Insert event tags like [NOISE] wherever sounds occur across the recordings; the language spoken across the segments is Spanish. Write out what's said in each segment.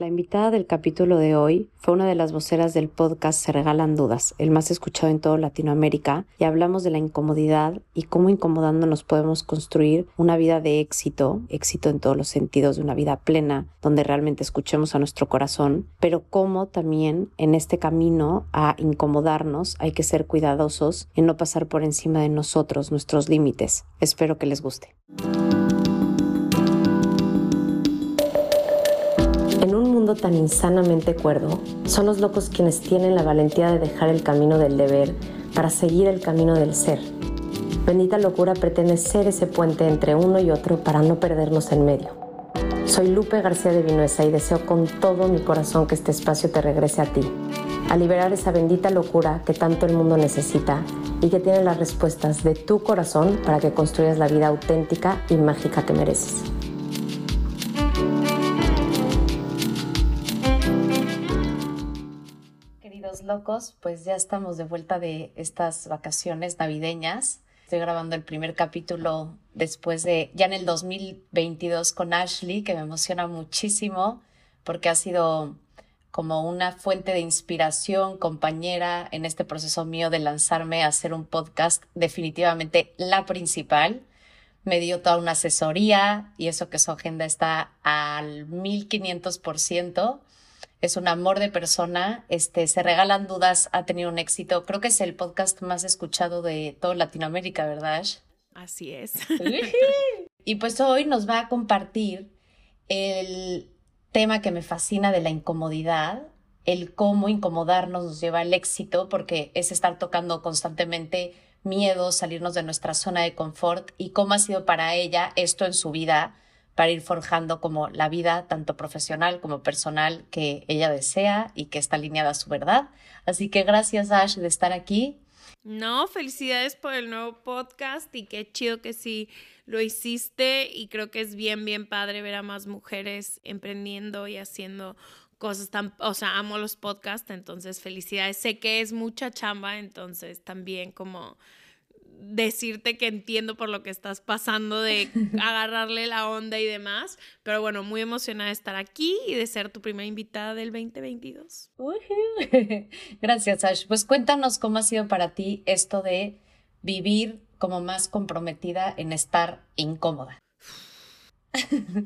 La invitada del capítulo de hoy fue una de las voceras del podcast Se Regalan Dudas, el más escuchado en toda Latinoamérica, y hablamos de la incomodidad y cómo incomodándonos podemos construir una vida de éxito, éxito en todos los sentidos, de una vida plena, donde realmente escuchemos a nuestro corazón, pero cómo también en este camino a incomodarnos hay que ser cuidadosos en no pasar por encima de nosotros, nuestros límites. Espero que les guste. Tan insanamente cuerdo, son los locos quienes tienen la valentía de dejar el camino del deber para seguir el camino del ser. Bendita locura pretende ser ese puente entre uno y otro para no perdernos en medio. Soy Lupe García de Vinuesa y deseo con todo mi corazón que este espacio te regrese a ti, a liberar esa bendita locura que tanto el mundo necesita y que tiene las respuestas de tu corazón para que construyas la vida auténtica y mágica que mereces. Pues ya estamos de vuelta de estas vacaciones navideñas. Estoy grabando el primer capítulo después de, ya en el 2022 con Ashley, que me emociona muchísimo porque ha sido como una fuente de inspiración, compañera en este proceso mío de lanzarme a hacer un podcast, definitivamente la principal. Me dio toda una asesoría y eso que su agenda está al 1500% es un amor de persona, este, se regalan dudas, ha tenido un éxito. Creo que es el podcast más escuchado de toda Latinoamérica, ¿verdad? Así es. y pues hoy nos va a compartir el tema que me fascina de la incomodidad, el cómo incomodarnos nos lleva al éxito, porque es estar tocando constantemente miedo, salirnos de nuestra zona de confort y cómo ha sido para ella esto en su vida para ir forjando como la vida tanto profesional como personal que ella desea y que está alineada a su verdad. Así que gracias Ash de estar aquí. No, felicidades por el nuevo podcast y qué chido que sí lo hiciste y creo que es bien, bien padre ver a más mujeres emprendiendo y haciendo cosas tan, o sea, amo los podcasts, entonces felicidades. Sé que es mucha chamba, entonces también como decirte que entiendo por lo que estás pasando de [LAUGHS] agarrarle la onda y demás, pero bueno, muy emocionada de estar aquí y de ser tu primera invitada del 2022. [LAUGHS] Gracias, Ash. Pues cuéntanos cómo ha sido para ti esto de vivir como más comprometida en estar incómoda.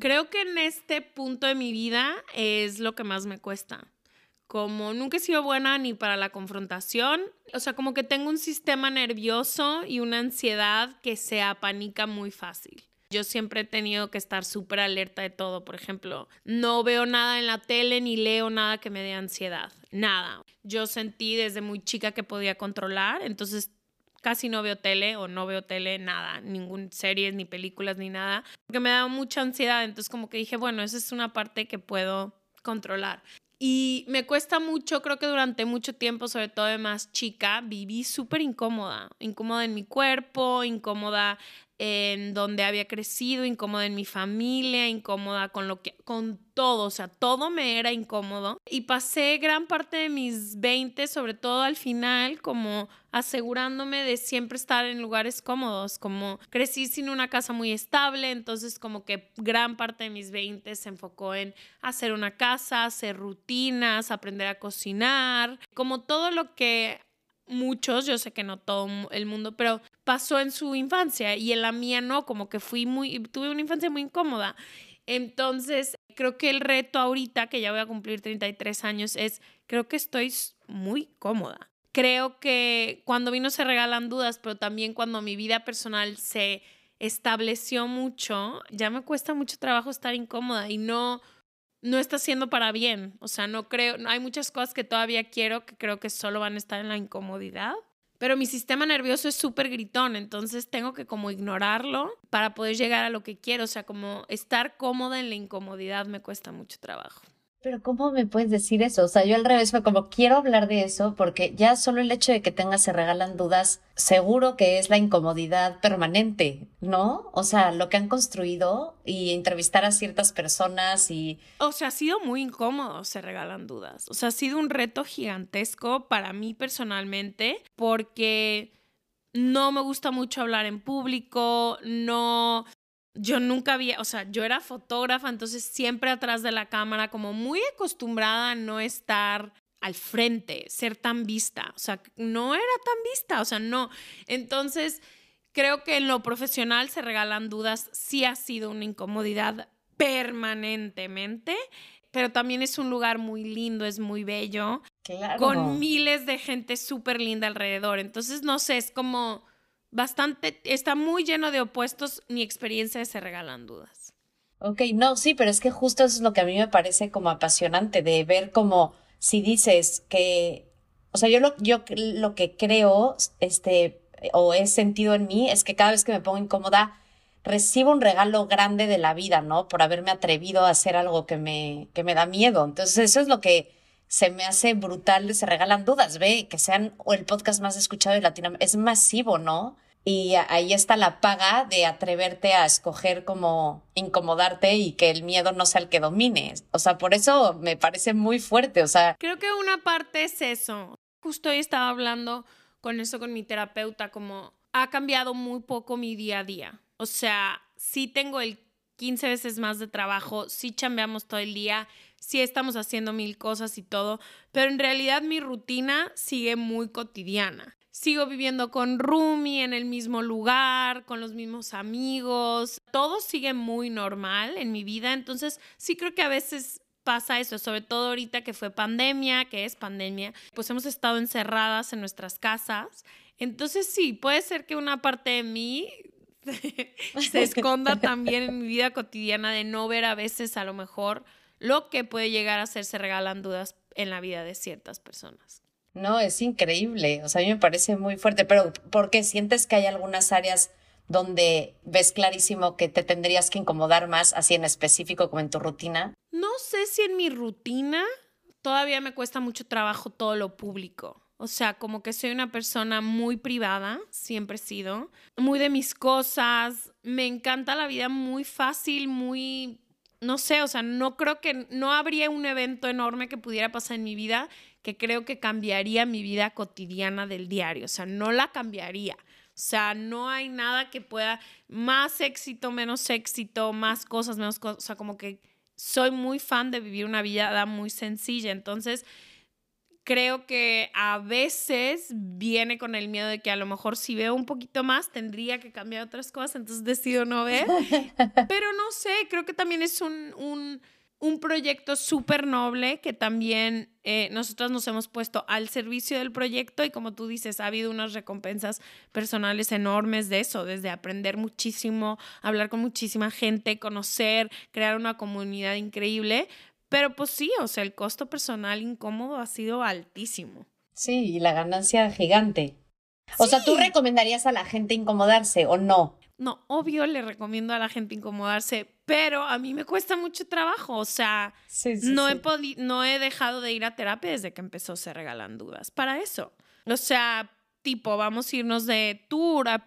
Creo que en este punto de mi vida es lo que más me cuesta como nunca he sido buena ni para la confrontación, o sea, como que tengo un sistema nervioso y una ansiedad que se apanica muy fácil. Yo siempre he tenido que estar súper alerta de todo. Por ejemplo, no veo nada en la tele ni leo nada que me dé ansiedad. Nada. Yo sentí desde muy chica que podía controlar, entonces casi no veo tele o no veo tele, nada, ningún series, ni películas, ni nada, porque me daba mucha ansiedad. Entonces como que dije, bueno, esa es una parte que puedo controlar. Y me cuesta mucho, creo que durante mucho tiempo, sobre todo de más chica, viví súper incómoda, incómoda en mi cuerpo, incómoda en donde había crecido, incómoda en mi familia, incómoda con lo que, con todo, o sea, todo me era incómodo. Y pasé gran parte de mis 20, sobre todo al final, como asegurándome de siempre estar en lugares cómodos, como crecí sin una casa muy estable, entonces como que gran parte de mis 20 se enfocó en hacer una casa, hacer rutinas, aprender a cocinar, como todo lo que muchos, yo sé que no todo el mundo, pero pasó en su infancia y en la mía no, como que fui muy, tuve una infancia muy incómoda. Entonces, creo que el reto ahorita, que ya voy a cumplir 33 años, es, creo que estoy muy cómoda. Creo que cuando vino se regalan dudas, pero también cuando mi vida personal se estableció mucho, ya me cuesta mucho trabajo estar incómoda y no, no está siendo para bien. O sea, no creo, hay muchas cosas que todavía quiero que creo que solo van a estar en la incomodidad. Pero mi sistema nervioso es súper gritón, entonces tengo que como ignorarlo para poder llegar a lo que quiero. O sea, como estar cómoda en la incomodidad me cuesta mucho trabajo. Pero ¿cómo me puedes decir eso? O sea, yo al revés fue como quiero hablar de eso porque ya solo el hecho de que tengas se regalan dudas, seguro que es la incomodidad permanente, ¿no? O sea, lo que han construido y entrevistar a ciertas personas y... O sea, ha sido muy incómodo, se regalan dudas. O sea, ha sido un reto gigantesco para mí personalmente porque no me gusta mucho hablar en público, no yo nunca había, o sea, yo era fotógrafa, entonces siempre atrás de la cámara, como muy acostumbrada a no estar al frente, ser tan vista, o sea, no era tan vista, o sea, no. Entonces, creo que en lo profesional se regalan dudas, sí ha sido una incomodidad permanentemente, pero también es un lugar muy lindo, es muy bello, con miles de gente súper linda alrededor. Entonces, no sé, es como bastante, está muy lleno de opuestos, mi experiencia se regalan dudas. Ok, no, sí, pero es que justo eso es lo que a mí me parece como apasionante, de ver como si dices que, o sea, yo lo, yo lo que creo, este, o he sentido en mí, es que cada vez que me pongo incómoda, recibo un regalo grande de la vida, ¿no? Por haberme atrevido a hacer algo que me, que me da miedo. Entonces, eso es lo que se me hace brutal, se regalan dudas, ve, que sean el podcast más escuchado de Latinoamérica, es masivo, ¿no? Y ahí está la paga de atreverte a escoger como incomodarte y que el miedo no sea el que domine. O sea, por eso me parece muy fuerte. O sea. Creo que una parte es eso. Justo hoy estaba hablando con eso con mi terapeuta, como ha cambiado muy poco mi día a día. O sea, sí tengo el 15 veces más de trabajo, sí chambeamos todo el día, sí estamos haciendo mil cosas y todo, pero en realidad mi rutina sigue muy cotidiana sigo viviendo con Rumi en el mismo lugar, con los mismos amigos, todo sigue muy normal en mi vida, entonces sí creo que a veces pasa eso, sobre todo ahorita que fue pandemia, que es pandemia, pues hemos estado encerradas en nuestras casas, entonces sí, puede ser que una parte de mí [LAUGHS] se esconda también en mi vida cotidiana de no ver a veces a lo mejor lo que puede llegar a ser se regalan dudas en la vida de ciertas personas. No, es increíble. O sea, a mí me parece muy fuerte, pero ¿por qué sientes que hay algunas áreas donde ves clarísimo que te tendrías que incomodar más, así en específico como en tu rutina? No sé si en mi rutina todavía me cuesta mucho trabajo todo lo público. O sea, como que soy una persona muy privada, siempre he sido, muy de mis cosas, me encanta la vida muy fácil, muy, no sé, o sea, no creo que, no habría un evento enorme que pudiera pasar en mi vida que creo que cambiaría mi vida cotidiana del diario, o sea, no la cambiaría. O sea, no hay nada que pueda, más éxito, menos éxito, más cosas, menos cosas, o sea, como que soy muy fan de vivir una vida muy sencilla, entonces creo que a veces viene con el miedo de que a lo mejor si veo un poquito más tendría que cambiar otras cosas, entonces decido no ver, [LAUGHS] pero no sé, creo que también es un, un un proyecto súper noble que también eh, nosotros nos hemos puesto al servicio del proyecto y como tú dices, ha habido unas recompensas personales enormes de eso, desde aprender muchísimo, hablar con muchísima gente, conocer, crear una comunidad increíble, pero pues sí, o sea, el costo personal incómodo ha sido altísimo. Sí, y la ganancia gigante. O sea, ¿tú recomendarías a la gente incomodarse o no? No, obvio le recomiendo a la gente incomodarse, pero a mí me cuesta mucho trabajo. O sea, no, He no he dejado de ir a terapia desde que empezó Se Regalan Dudas. Para eso. O sea, tipo, vamos a irnos de tour a,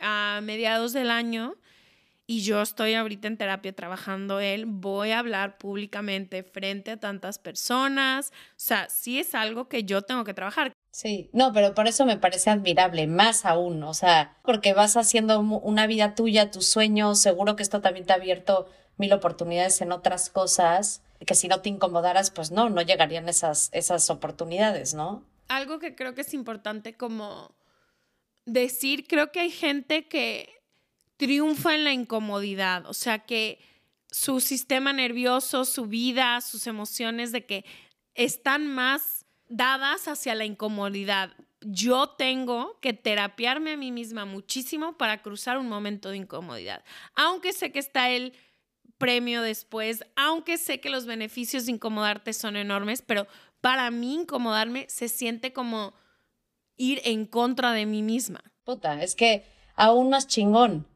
a mediados del año y yo estoy ahorita en terapia trabajando él, voy a hablar públicamente frente a tantas personas. O sea, sí es algo que yo tengo que trabajar. Sí, no, pero por eso me parece admirable, más aún, o sea, porque vas haciendo una vida tuya, tus sueños, seguro que esto también te ha abierto mil oportunidades en otras cosas, que si no te incomodaras, pues no, no llegarían esas, esas oportunidades, ¿no? Algo que creo que es importante como decir, creo que hay gente que triunfa en la incomodidad, o sea, que su sistema nervioso, su vida, sus emociones, de que están más dadas hacia la incomodidad. Yo tengo que terapiarme a mí misma muchísimo para cruzar un momento de incomodidad. Aunque sé que está el premio después, aunque sé que los beneficios de incomodarte son enormes, pero para mí incomodarme se siente como ir en contra de mí misma. Puta, es que aún más chingón,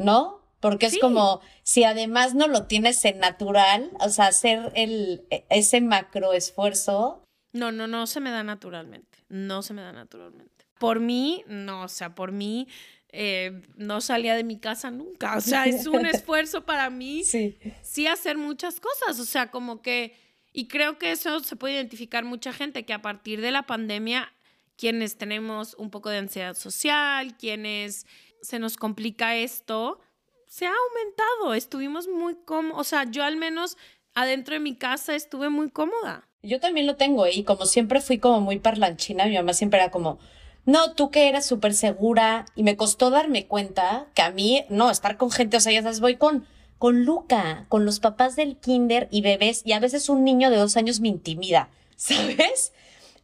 ¿no? Porque es como si además no lo tienes en natural, o sea, hacer el, e, ese macro esfuerzo no, no, no se me da naturalmente. No se me da naturalmente. Por mí, no, o sea, por mí eh, no salía de mi casa nunca. O sea, es un [LAUGHS] esfuerzo para mí sí. sí hacer muchas cosas. O sea, como que, y creo que eso se puede identificar mucha gente, que a partir de la pandemia, quienes tenemos un poco de ansiedad social, quienes se nos complica esto, se ha aumentado. Estuvimos muy cómodos, o sea, yo al menos adentro de mi casa estuve muy cómoda. Yo también lo tengo y como siempre fui como muy parlanchina, mi mamá siempre era como, no, tú que eras súper segura y me costó darme cuenta que a mí, no, estar con gente, o sea, ya sabes, voy con, con Luca, con los papás del kinder y bebés y a veces un niño de dos años me intimida, [LAUGHS] ¿sabes?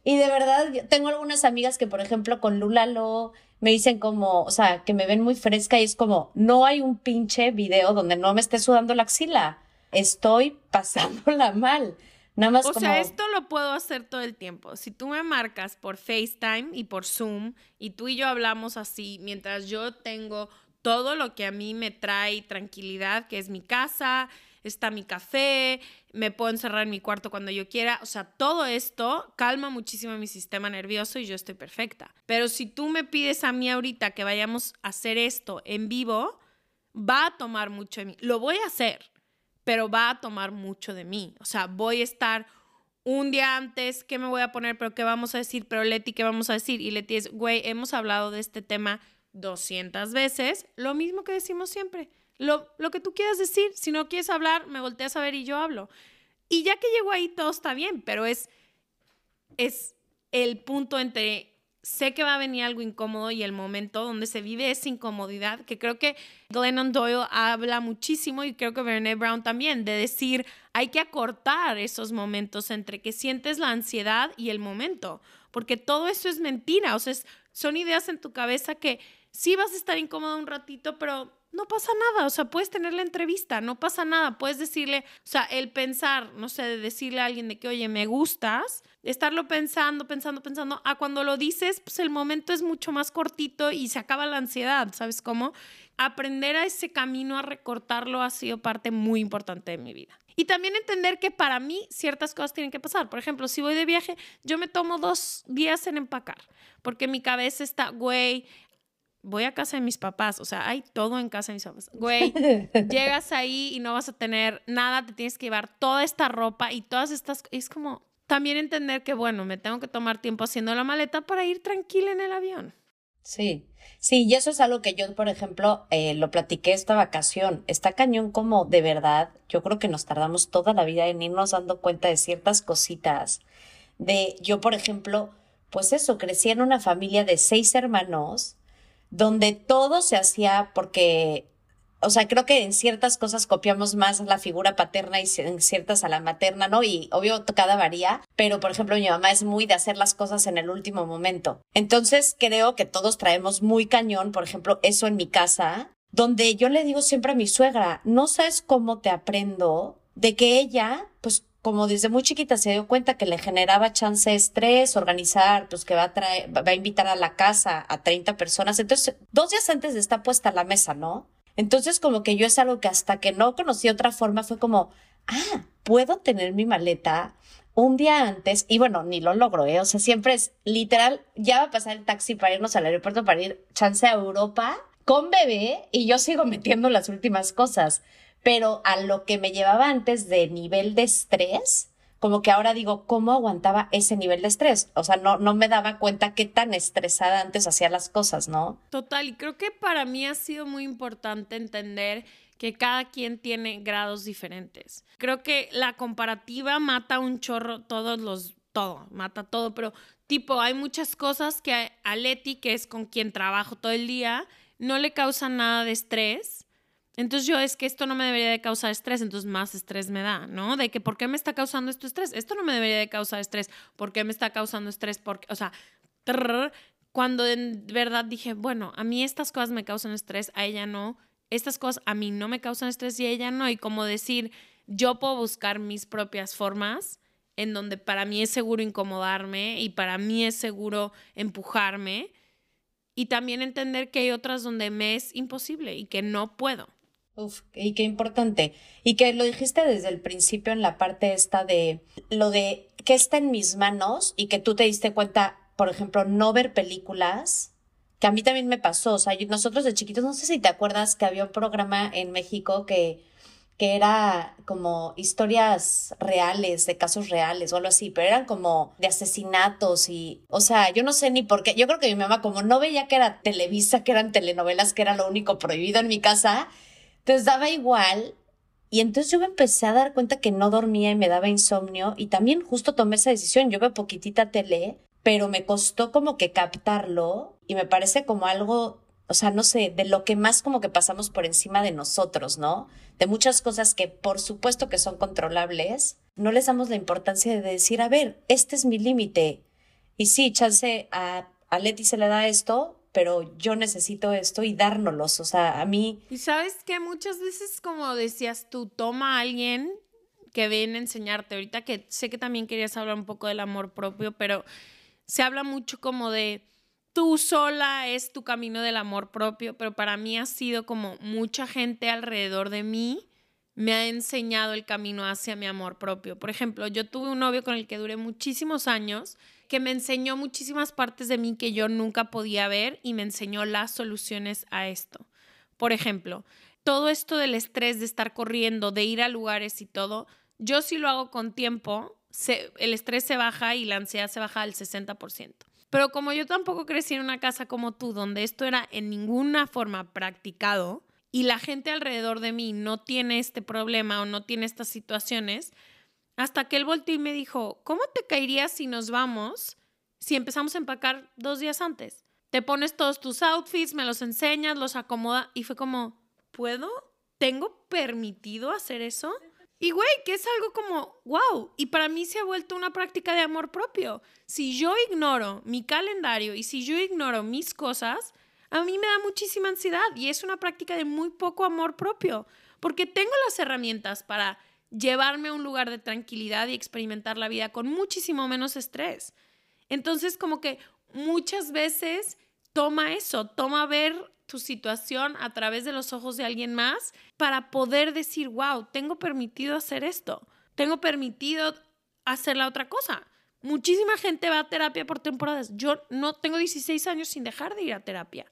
Y de verdad, tengo algunas amigas que, por ejemplo, con Lula lo me dicen como, o sea, que me ven muy fresca y es como, no hay un pinche video donde no me esté sudando la axila. Estoy pasándola [LAUGHS] mal. Nada más o sea, esto lo puedo hacer todo el tiempo. Si tú me marcas por FaceTime y por Zoom y tú y yo hablamos así, mientras yo tengo todo lo que a mí me trae tranquilidad, que es mi casa, está mi café, me puedo encerrar en mi cuarto cuando yo quiera. O sea, todo esto calma muchísimo mi sistema nervioso y yo estoy perfecta. Pero si tú me pides a mí ahorita que vayamos a hacer esto en vivo, va a tomar mucho de mí. Lo voy a hacer pero va a tomar mucho de mí. O sea, voy a estar un día antes, ¿qué me voy a poner? ¿Pero qué vamos a decir? ¿Pero Leti, qué vamos a decir? Y Leti es, güey, hemos hablado de este tema 200 veces, lo mismo que decimos siempre. Lo, lo que tú quieras decir, si no quieres hablar, me volteas a ver y yo hablo. Y ya que llego ahí, todo está bien, pero es, es el punto entre sé que va a venir algo incómodo y el momento donde se vive esa incomodidad, que creo que Glennon Doyle habla muchísimo y creo que Brené Brown también, de decir, hay que acortar esos momentos entre que sientes la ansiedad y el momento, porque todo eso es mentira, o sea, son ideas en tu cabeza que sí vas a estar incómodo un ratito, pero no pasa nada, o sea, puedes tener la entrevista, no pasa nada, puedes decirle, o sea, el pensar, no sé, de decirle a alguien de que, oye, me gustas, estarlo pensando, pensando, pensando, a cuando lo dices, pues el momento es mucho más cortito y se acaba la ansiedad, ¿sabes cómo? Aprender a ese camino, a recortarlo, ha sido parte muy importante de mi vida. Y también entender que para mí ciertas cosas tienen que pasar. Por ejemplo, si voy de viaje, yo me tomo dos días en empacar, porque mi cabeza está, güey, voy a casa de mis papás, o sea, hay todo en casa de mis papás. Güey, [LAUGHS] llegas ahí y no vas a tener nada, te tienes que llevar toda esta ropa y todas estas, es como también entender que, bueno, me tengo que tomar tiempo haciendo la maleta para ir tranquila en el avión. Sí, sí, y eso es algo que yo, por ejemplo, eh, lo platiqué esta vacación. Está cañón como de verdad, yo creo que nos tardamos toda la vida en irnos dando cuenta de ciertas cositas. De yo, por ejemplo, pues eso, crecí en una familia de seis hermanos donde todo se hacía porque, o sea, creo que en ciertas cosas copiamos más la figura paterna y en ciertas a la materna, ¿no? Y obvio, cada varía, pero por ejemplo, mi mamá es muy de hacer las cosas en el último momento. Entonces, creo que todos traemos muy cañón, por ejemplo, eso en mi casa, donde yo le digo siempre a mi suegra, no sabes cómo te aprendo de que ella, pues como desde muy chiquita se dio cuenta que le generaba chance estrés, organizar, pues que va a traer, va a invitar a la casa a 30 personas. Entonces, dos días antes está puesta la mesa, ¿no? Entonces, como que yo es algo que hasta que no conocí otra forma fue como, ah, puedo tener mi maleta un día antes y bueno, ni lo logro, ¿eh? O sea, siempre es literal, ya va a pasar el taxi para irnos al aeropuerto para ir chance a Europa con bebé y yo sigo metiendo las últimas cosas pero a lo que me llevaba antes de nivel de estrés, como que ahora digo, ¿cómo aguantaba ese nivel de estrés? O sea, no, no me daba cuenta qué tan estresada antes hacía las cosas, ¿no? Total, y creo que para mí ha sido muy importante entender que cada quien tiene grados diferentes. Creo que la comparativa mata un chorro todos los, todo, mata todo, pero tipo, hay muchas cosas que a Leti, que es con quien trabajo todo el día, no le causan nada de estrés entonces yo es que esto no me debería de causar estrés, entonces más estrés me da, ¿no? De que ¿por qué me está causando esto estrés? Esto no me debería de causar estrés, ¿por qué me está causando estrés? Porque, o sea, cuando en verdad dije, bueno, a mí estas cosas me causan estrés, a ella no, estas cosas a mí no me causan estrés y a ella no, y como decir, yo puedo buscar mis propias formas en donde para mí es seguro incomodarme y para mí es seguro empujarme y también entender que hay otras donde me es imposible y que no puedo. Uf, y qué importante. Y que lo dijiste desde el principio en la parte esta de lo de que está en mis manos y que tú te diste cuenta, por ejemplo, no ver películas, que a mí también me pasó. O sea, nosotros de chiquitos, no sé si te acuerdas que había un programa en México que, que era como historias reales, de casos reales o algo así, pero eran como de asesinatos y, o sea, yo no sé ni por qué. Yo creo que mi mamá, como no veía que era Televisa, que eran telenovelas, que era lo único prohibido en mi casa, Entonces daba igual. Y entonces yo me empecé a dar cuenta que no dormía y me daba insomnio. Y también justo tomé esa decisión. Yo veo poquitita tele, pero me costó como que captarlo. Y me parece como algo, o sea, no sé, de lo que más como que pasamos por encima de nosotros, ¿no? De muchas cosas que por supuesto que son controlables. No les damos la importancia de decir, a ver, este es mi límite. Y sí, chance a, a Leti se le da esto, pero yo necesito esto y dárnoslos. O sea, a mí. Y sabes que muchas veces, como decías tú, toma a alguien que viene a enseñarte. Ahorita que sé que también querías hablar un poco del amor propio, pero se habla mucho como de tú sola es tu camino del amor propio, pero para mí ha sido como mucha gente alrededor de mí me ha enseñado el camino hacia mi amor propio. Por ejemplo, yo tuve un novio con el que duré muchísimos años que me enseñó muchísimas partes de mí que yo nunca podía ver y me enseñó las soluciones a esto. Por ejemplo, todo esto del estrés de estar corriendo, de ir a lugares y todo, yo sí lo hago con tiempo, el estrés se baja y la ansiedad se baja al 60%. Pero como yo tampoco crecí en una casa como tú, donde esto era en ninguna forma practicado y la gente alrededor de mí no tiene este problema o no tiene estas situaciones, hasta que él volteó y me dijo, ¿cómo te caería si nos vamos si empezamos a empacar dos días antes? Te pones todos tus outfits, me los enseñas, los acomoda y fue como, ¿puedo? ¿Tengo permitido hacer eso? Y güey, que es algo como, wow, y para mí se ha vuelto una práctica de amor propio. Si yo ignoro mi calendario y si yo ignoro mis cosas, a mí me da muchísima ansiedad y es una práctica de muy poco amor propio, porque tengo las herramientas para llevarme a un lugar de tranquilidad y experimentar la vida con muchísimo menos estrés. Entonces, como que muchas veces toma eso, toma ver tu situación a través de los ojos de alguien más para poder decir, wow, tengo permitido hacer esto, tengo permitido hacer la otra cosa. Muchísima gente va a terapia por temporadas. Yo no tengo 16 años sin dejar de ir a terapia.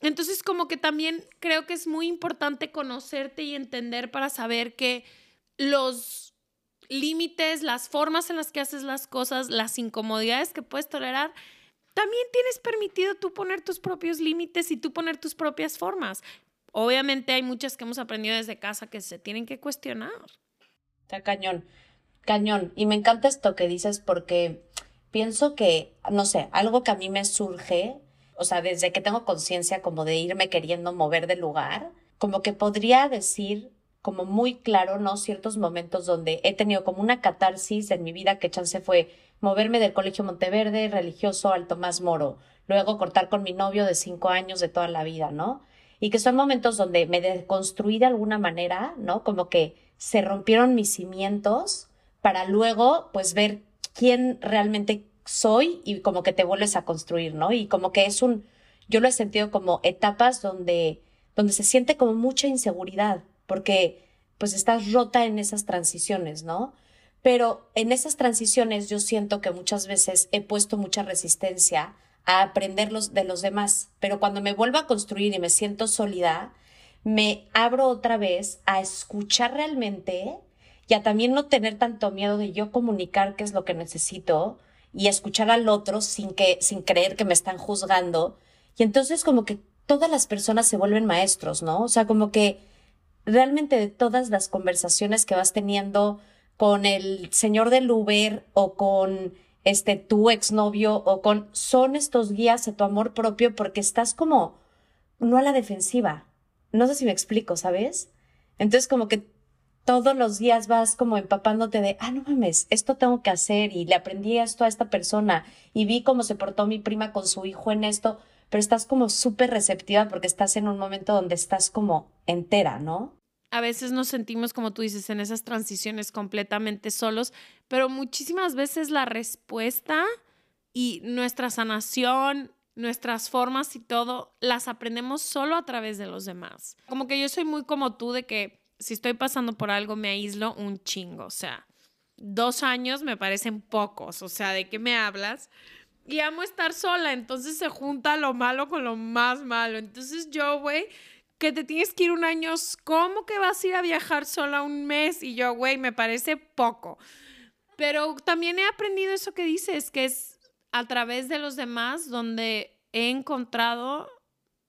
Entonces, como que también creo que es muy importante conocerte y entender para saber que los límites, las formas en las que haces las cosas, las incomodidades que puedes tolerar, también tienes permitido tú poner tus propios límites y tú poner tus propias formas. Obviamente hay muchas que hemos aprendido desde casa que se tienen que cuestionar. Está cañón, cañón. Y me encanta esto que dices porque pienso que, no sé, algo que a mí me surge, o sea, desde que tengo conciencia como de irme queriendo mover de lugar, como que podría decir como muy claro, ¿no? Ciertos momentos donde he tenido como una catarsis en mi vida que chance fue moverme del Colegio Monteverde religioso al Tomás Moro, luego cortar con mi novio de cinco años de toda la vida, ¿no? Y que son momentos donde me deconstruí de alguna manera, ¿no? Como que se rompieron mis cimientos para luego, pues, ver quién realmente soy y como que te vuelves a construir, ¿no? Y como que es un, yo lo he sentido como etapas donde, donde se siente como mucha inseguridad, porque pues estás rota en esas transiciones, ¿no? Pero en esas transiciones yo siento que muchas veces he puesto mucha resistencia a aprender de los demás, pero cuando me vuelvo a construir y me siento sólida, me abro otra vez a escuchar realmente y a también no tener tanto miedo de yo comunicar qué es lo que necesito y escuchar al otro sin que sin creer que me están juzgando y entonces como que todas las personas se vuelven maestros, ¿no? O sea, como que realmente de todas las conversaciones que vas teniendo con el señor del Uber o con este tu exnovio o con son estos guías a tu amor propio porque estás como no a la defensiva. No sé si me explico, ¿sabes? Entonces como que todos los días vas como empapándote de, ah, no mames, esto tengo que hacer y le aprendí esto a esta persona y vi cómo se portó mi prima con su hijo en esto, pero estás como súper receptiva porque estás en un momento donde estás como entera, ¿no? A veces nos sentimos, como tú dices, en esas transiciones completamente solos, pero muchísimas veces la respuesta y nuestra sanación, nuestras formas y todo, las aprendemos solo a través de los demás. Como que yo soy muy como tú de que si estoy pasando por algo me aíslo un chingo, o sea, dos años me parecen pocos, o sea, ¿de qué me hablas? y amo estar sola, entonces se junta lo malo con lo más malo. Entonces yo, güey, que te tienes que ir un año, ¿cómo que vas a ir a viajar sola un mes? Y yo, güey, me parece poco. Pero también he aprendido eso que dices, que es a través de los demás donde he encontrado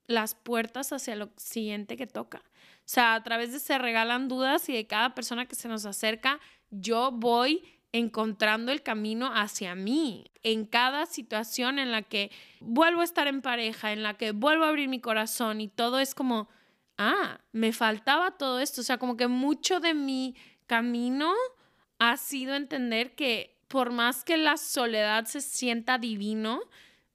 las puertas hacia lo siguiente que toca. O sea, a través de Se Regalan Dudas y de cada persona que se nos acerca, yo voy encontrando el camino hacia mí. En cada situación en la que vuelvo a estar en pareja, en la que vuelvo a abrir mi corazón y todo es como, ah, me faltaba todo esto. O sea, como que mucho de mi camino ha sido entender que por más que la soledad se sienta divino,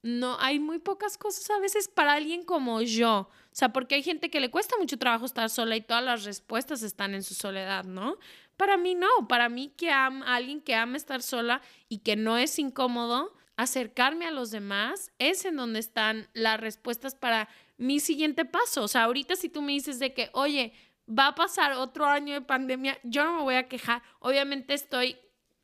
no hay muy pocas cosas a veces para alguien como yo. O sea, porque hay gente que le cuesta mucho trabajo estar sola y todas las respuestas están en su soledad, ¿no? Para mí no, para mí que alguien que ama estar sola y que no es incómodo, acercarme a los demás es en donde están las respuestas para mi siguiente paso. O sea, ahorita si tú me dices de que, oye, va a pasar otro año de pandemia, yo no me voy a quejar. Obviamente estoy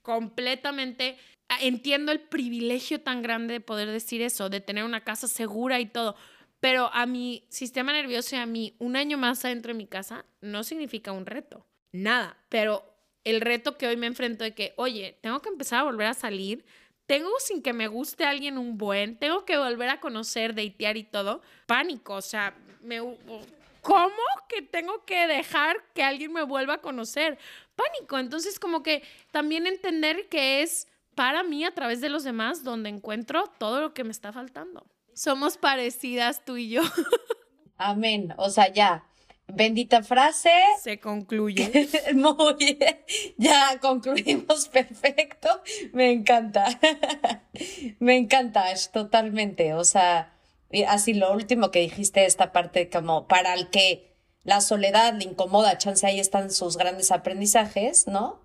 completamente, entiendo el privilegio tan grande de poder decir eso, de tener una casa segura y todo, pero a mi sistema nervioso y a mí un año más adentro de mi casa no significa un reto. Nada. Pero el reto que hoy me enfrento de que, oye, tengo que empezar a volver a salir. Tengo sin que me guste alguien un buen. Tengo que volver a conocer, datear y todo. Pánico. O sea, me, ¿cómo que tengo que dejar que alguien me vuelva a conocer? Pánico. Entonces, como que también entender que es para mí a través de los demás donde encuentro todo lo que me está faltando. Somos parecidas tú y yo. [LAUGHS] Amén. O sea, ya. Bendita frase. Se concluye. [LAUGHS] Muy bien. Ya concluimos [LAUGHS] perfecto. Me encanta. [LAUGHS] Me encanta, totalmente. O sea, así lo último que dijiste, esta parte como para el que la soledad le incomoda, chance ahí están sus grandes aprendizajes, ¿no?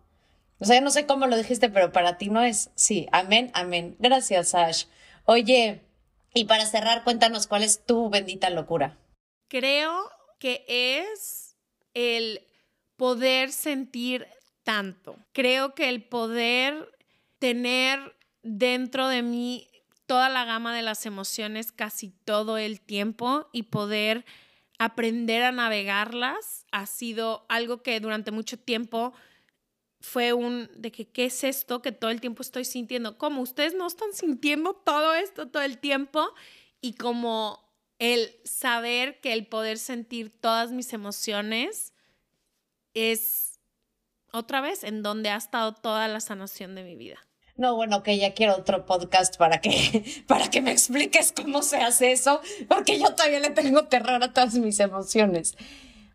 O sea, no sé cómo lo dijiste, pero para ti no es. Sí, amén, amén. Gracias, Ash. Oye, y para cerrar, cuéntanos cuál es tu bendita locura. Creo que es el poder sentir tanto. Creo que el poder tener dentro de mí toda la gama de las emociones casi todo el tiempo y poder aprender a navegarlas ha sido algo que durante mucho tiempo fue un de que qué es esto que todo el tiempo estoy sintiendo. Como ustedes no están sintiendo todo esto todo el tiempo y como el saber que el poder sentir todas mis emociones es otra vez en donde ha estado toda la sanación de mi vida. No, bueno, que ya quiero otro podcast para que, [LAUGHS] para que me expliques cómo se hace eso, porque yo todavía le tengo terror a todas mis emociones.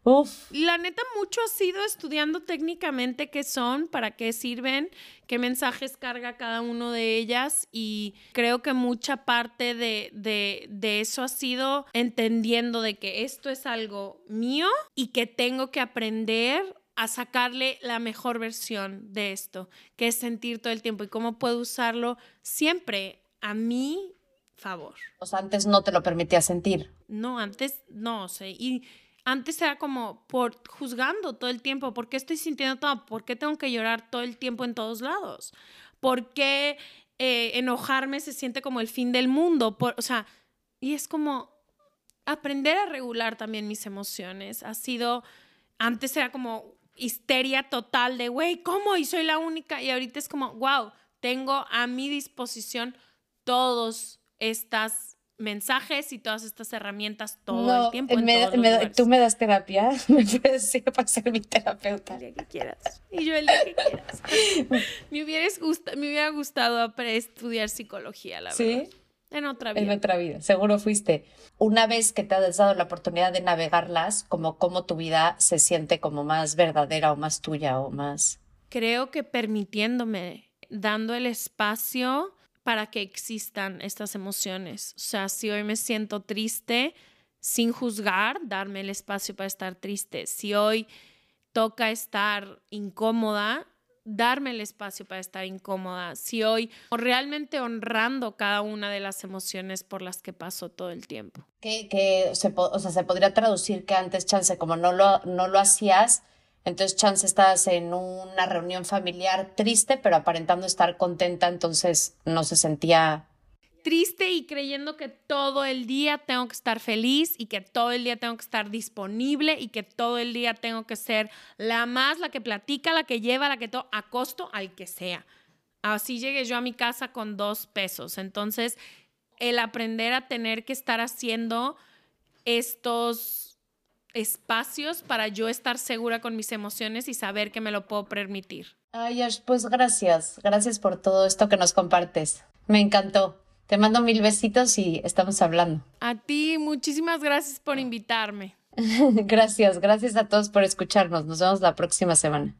Uf. La neta, mucho ha sido estudiando técnicamente qué son, para qué sirven, qué mensajes carga cada uno de ellas y creo que mucha parte de, de, de eso ha sido entendiendo de que esto es algo mío y que tengo que aprender a sacarle la mejor versión de esto, que es sentir todo el tiempo y cómo puedo usarlo siempre a mi favor. O sea, antes no te lo permitía sentir. No, antes no, sé. Y antes era como por juzgando todo el tiempo, ¿por qué estoy sintiendo todo? ¿Por qué tengo que llorar todo el tiempo en todos lados? ¿Por qué eh, enojarme se siente como el fin del mundo? Por, o sea, y es como aprender a regular también mis emociones. Ha sido, antes era como histeria total de, güey, ¿cómo? Y soy la única. Y ahorita es como, wow, tengo a mi disposición todos estas mensajes y todas estas herramientas todo el tiempo. tú me das terapia, [LAUGHS] me puedes decir para ser mi terapeuta. El día que quieras. Y yo el día que quieras. me, hubiera gustado, me hubiera gustado estudiar psicología, la verdad. ¿Sí? En otra vida. En otra vida, seguro fuiste. Una vez que te has dado la oportunidad de navegarlas, como cómo tu vida se siente como más verdadera o más tuya o más. Creo que permitiéndome, dando el espacio para que existan estas emociones. O sea, si hoy me siento triste, sin juzgar, darme el espacio para estar triste. Si hoy toca estar incómoda, darme el espacio para estar incómoda. Si hoy realmente honrando cada una de las emociones por las que paso todo el tiempo. Que, que se, o sea, se podría traducir que antes, chance, como no lo, no lo hacías, entonces, chance estás en una reunión familiar triste, pero aparentando estar contenta, entonces no se sentía triste y creyendo que todo el día tengo que estar feliz y que todo el día tengo que estar disponible y que todo el día tengo que ser la más, la que platica, la que lleva, la que todo, a costo al que sea. Así llegué yo a mi casa con dos pesos. Entonces, el aprender a tener que estar haciendo estos espacios para yo estar segura con mis emociones y saber que me lo puedo permitir. Ay, pues gracias, gracias por todo esto que nos compartes. Me encantó. Te mando mil besitos y estamos hablando. A ti, muchísimas gracias por invitarme. [LAUGHS] gracias, gracias a todos por escucharnos. Nos vemos la próxima semana.